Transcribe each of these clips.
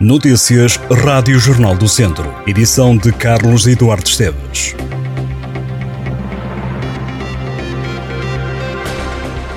Notícias Rádio Jornal do Centro. Edição de Carlos Eduardo Esteves.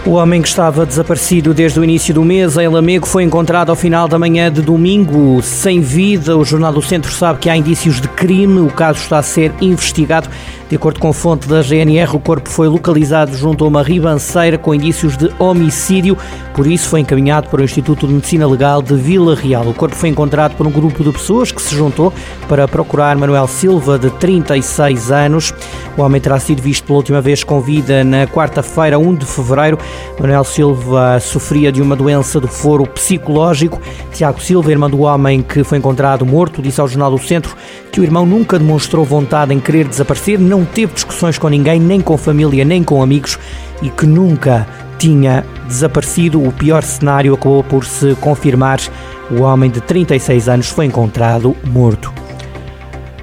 O homem que estava desaparecido desde o início do mês em Lamego foi encontrado ao final da manhã de domingo, sem vida. O Jornal do Centro sabe que há indícios de crime. O caso está a ser investigado. De acordo com fonte da GNR, o corpo foi localizado junto a uma ribanceira com indícios de homicídio, por isso foi encaminhado para o Instituto de Medicina Legal de Vila Real. O corpo foi encontrado por um grupo de pessoas que se juntou para procurar Manuel Silva, de 36 anos. O homem terá sido visto pela última vez com vida na quarta-feira, 1 de fevereiro. Manuel Silva sofria de uma doença do foro psicológico. Tiago Silva, irmão do homem que foi encontrado morto, disse ao Jornal do Centro que o irmão nunca demonstrou vontade em querer desaparecer, não teve discussões com ninguém, nem com família, nem com amigos e que nunca tinha desaparecido. O pior cenário acabou por se confirmar. O homem de 36 anos foi encontrado morto.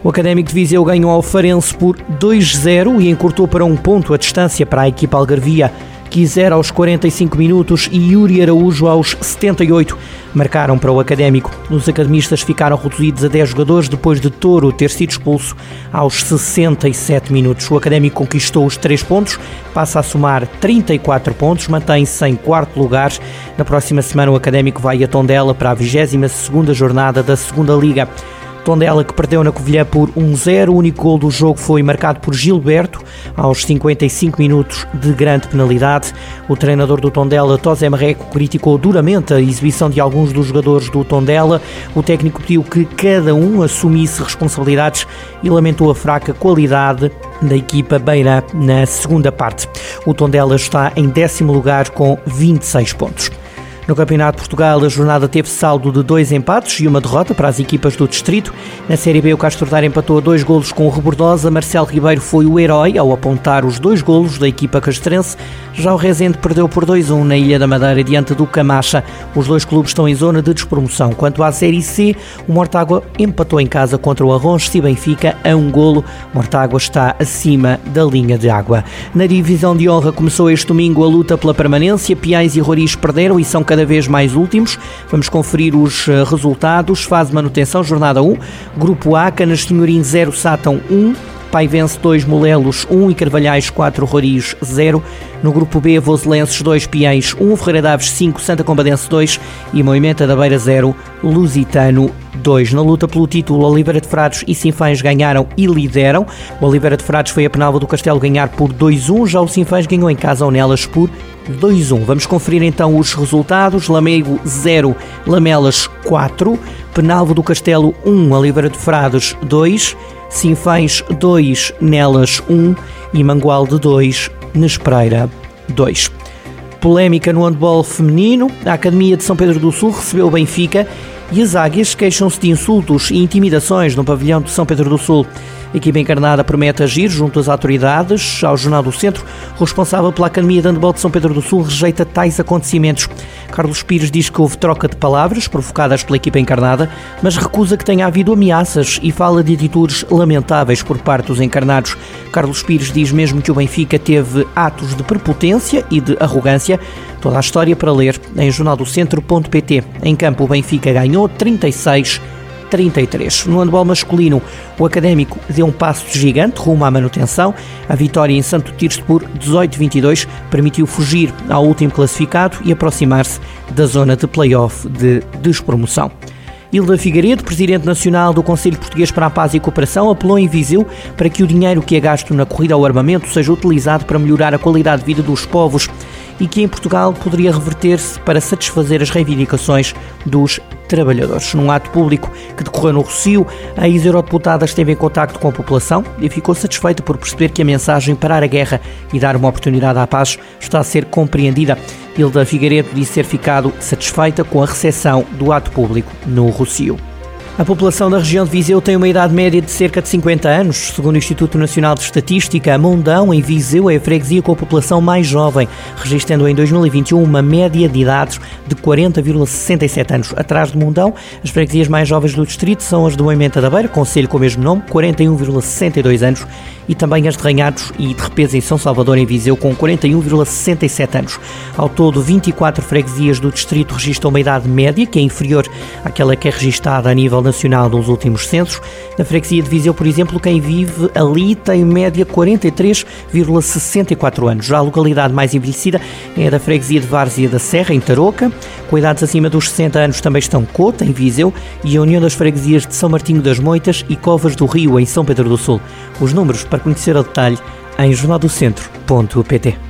O Académico de Viseu ganhou ao Farense por 2-0 e encurtou para um ponto a distância para a equipa algarvia. Quiser aos 45 minutos e Yuri Araújo aos 78 marcaram para o Académico. Os academistas ficaram reduzidos a 10 jogadores depois de Toro ter sido expulso aos 67 minutos. O Académico conquistou os 3 pontos, passa a somar 34 pontos, mantém-se em quarto lugar. Na próxima semana o Académico vai a Tondela para a 22ª jornada da Segunda Liga. Tondela que perdeu na Covilhã por 1-0. O único gol do jogo foi marcado por Gilberto aos 55 minutos de grande penalidade. O treinador do Tondela, Tosé Marreco, criticou duramente a exibição de alguns dos jogadores do Tondela. O técnico pediu que cada um assumisse responsabilidades e lamentou a fraca qualidade da equipa beira na segunda parte. O Tondela está em décimo lugar com 26 pontos. No Campeonato de Portugal, a jornada teve saldo de dois empates e uma derrota para as equipas do Distrito. Na Série B, o Castro Daire empatou a dois golos com o Rebordosa. Marcelo Ribeiro foi o herói ao apontar os dois golos da equipa castrense. Já o Rezende perdeu por 2-1 na Ilha da Madeira diante do Camacha. Os dois clubes estão em zona de despromoção. Quanto à Série C, o Mortágua empatou em casa contra o Arronches e Benfica a um golo. Mortágua está acima da linha de água. Na divisão de honra começou este domingo a luta pela permanência. Piais e Roriz perderam e são cada vez mais últimos. Vamos conferir os eh, resultados. Fase manutenção, jornada 1. Grupo A, Canas Senhorim 0, Sátão 1. Paivense 2, Molelos 1 e Carvalhais 4, Roriz 0. No grupo B, Voselenses 2, Piães 1, Ferreira Daves 5, Santa Combadense 2 e Moimenta da Beira 0, Lusitano 2. Na luta pelo título, Oliveira de Frades e Sinfães ganharam e lideram. O Oliveira de Frades foi a Penalva do Castelo ganhar por 2-1, já o Sinfães ganhou em casa ao Nelas por 2-1. Vamos conferir então os resultados. Lamego 0, Lamelas 4, Penalvo do Castelo 1, Oliveira de Frades 2, Sinfães 2, Nelas 1 e Mangualde 2, Nespreira 2. Polémica no handball feminino. A Academia de São Pedro do Sul recebeu o Benfica e as águias queixam-se de insultos e intimidações no pavilhão de São Pedro do Sul. A equipa encarnada promete agir junto às autoridades. Ao Jornal do Centro, responsável pela Academia de Handball de São Pedro do Sul rejeita tais acontecimentos. Carlos Pires diz que houve troca de palavras provocadas pela equipa encarnada, mas recusa que tenha havido ameaças e fala de atitudes lamentáveis por parte dos encarnados. Carlos Pires diz mesmo que o Benfica teve atos de prepotência e de arrogância. Toda a história para ler em jornaldocentro.pt. Em campo, o Benfica ganhou 36 33. No handball masculino, o Académico deu um passo gigante rumo à manutenção. A vitória em Santo Tirso por 18-22 permitiu fugir ao último classificado e aproximar-se da zona de play-off de despromoção. Hilda Figueiredo, Presidente Nacional do Conselho Português para a Paz e Cooperação, apelou em Viseu para que o dinheiro que é gasto na corrida ao armamento seja utilizado para melhorar a qualidade de vida dos povos e que em Portugal poderia reverter-se para satisfazer as reivindicações dos trabalhadores. Num ato público que decorreu no Rocio, a ex-eurodeputada esteve em contacto com a população e ficou satisfeita por perceber que a mensagem parar a guerra e dar uma oportunidade à paz está a ser compreendida. Hilda Figueiredo disse ter ficado satisfeita com a recepção do ato público no Rocio. A população da região de Viseu tem uma idade média de cerca de 50 anos. Segundo o Instituto Nacional de Estatística, Mondão, em Viseu, é a freguesia com a população mais jovem, registrando em 2021 uma média de idades de 40,67 anos. Atrás de Mondão, as freguesias mais jovens do distrito são as do Moimenta da Beira, conselho com o mesmo nome, 41,62 anos, e também as de Ranhados e de Repesa em São Salvador, em Viseu, com 41,67 anos. Ao todo, 24 freguesias do distrito registram uma idade média, que é inferior àquela que é registada a nível nacional nos últimos censos. Na freguesia de Viseu, por exemplo, quem vive ali tem média 43,64 anos. Já a localidade mais envelhecida é da freguesia de Várzea da Serra, em Tarouca. Com idades acima dos 60 anos também estão Cota, em Viseu, e a União das Freguesias de São Martinho das Moitas e Covas do Rio, em São Pedro do Sul. Os números para conhecer a detalhe em jornaldocentro.pt.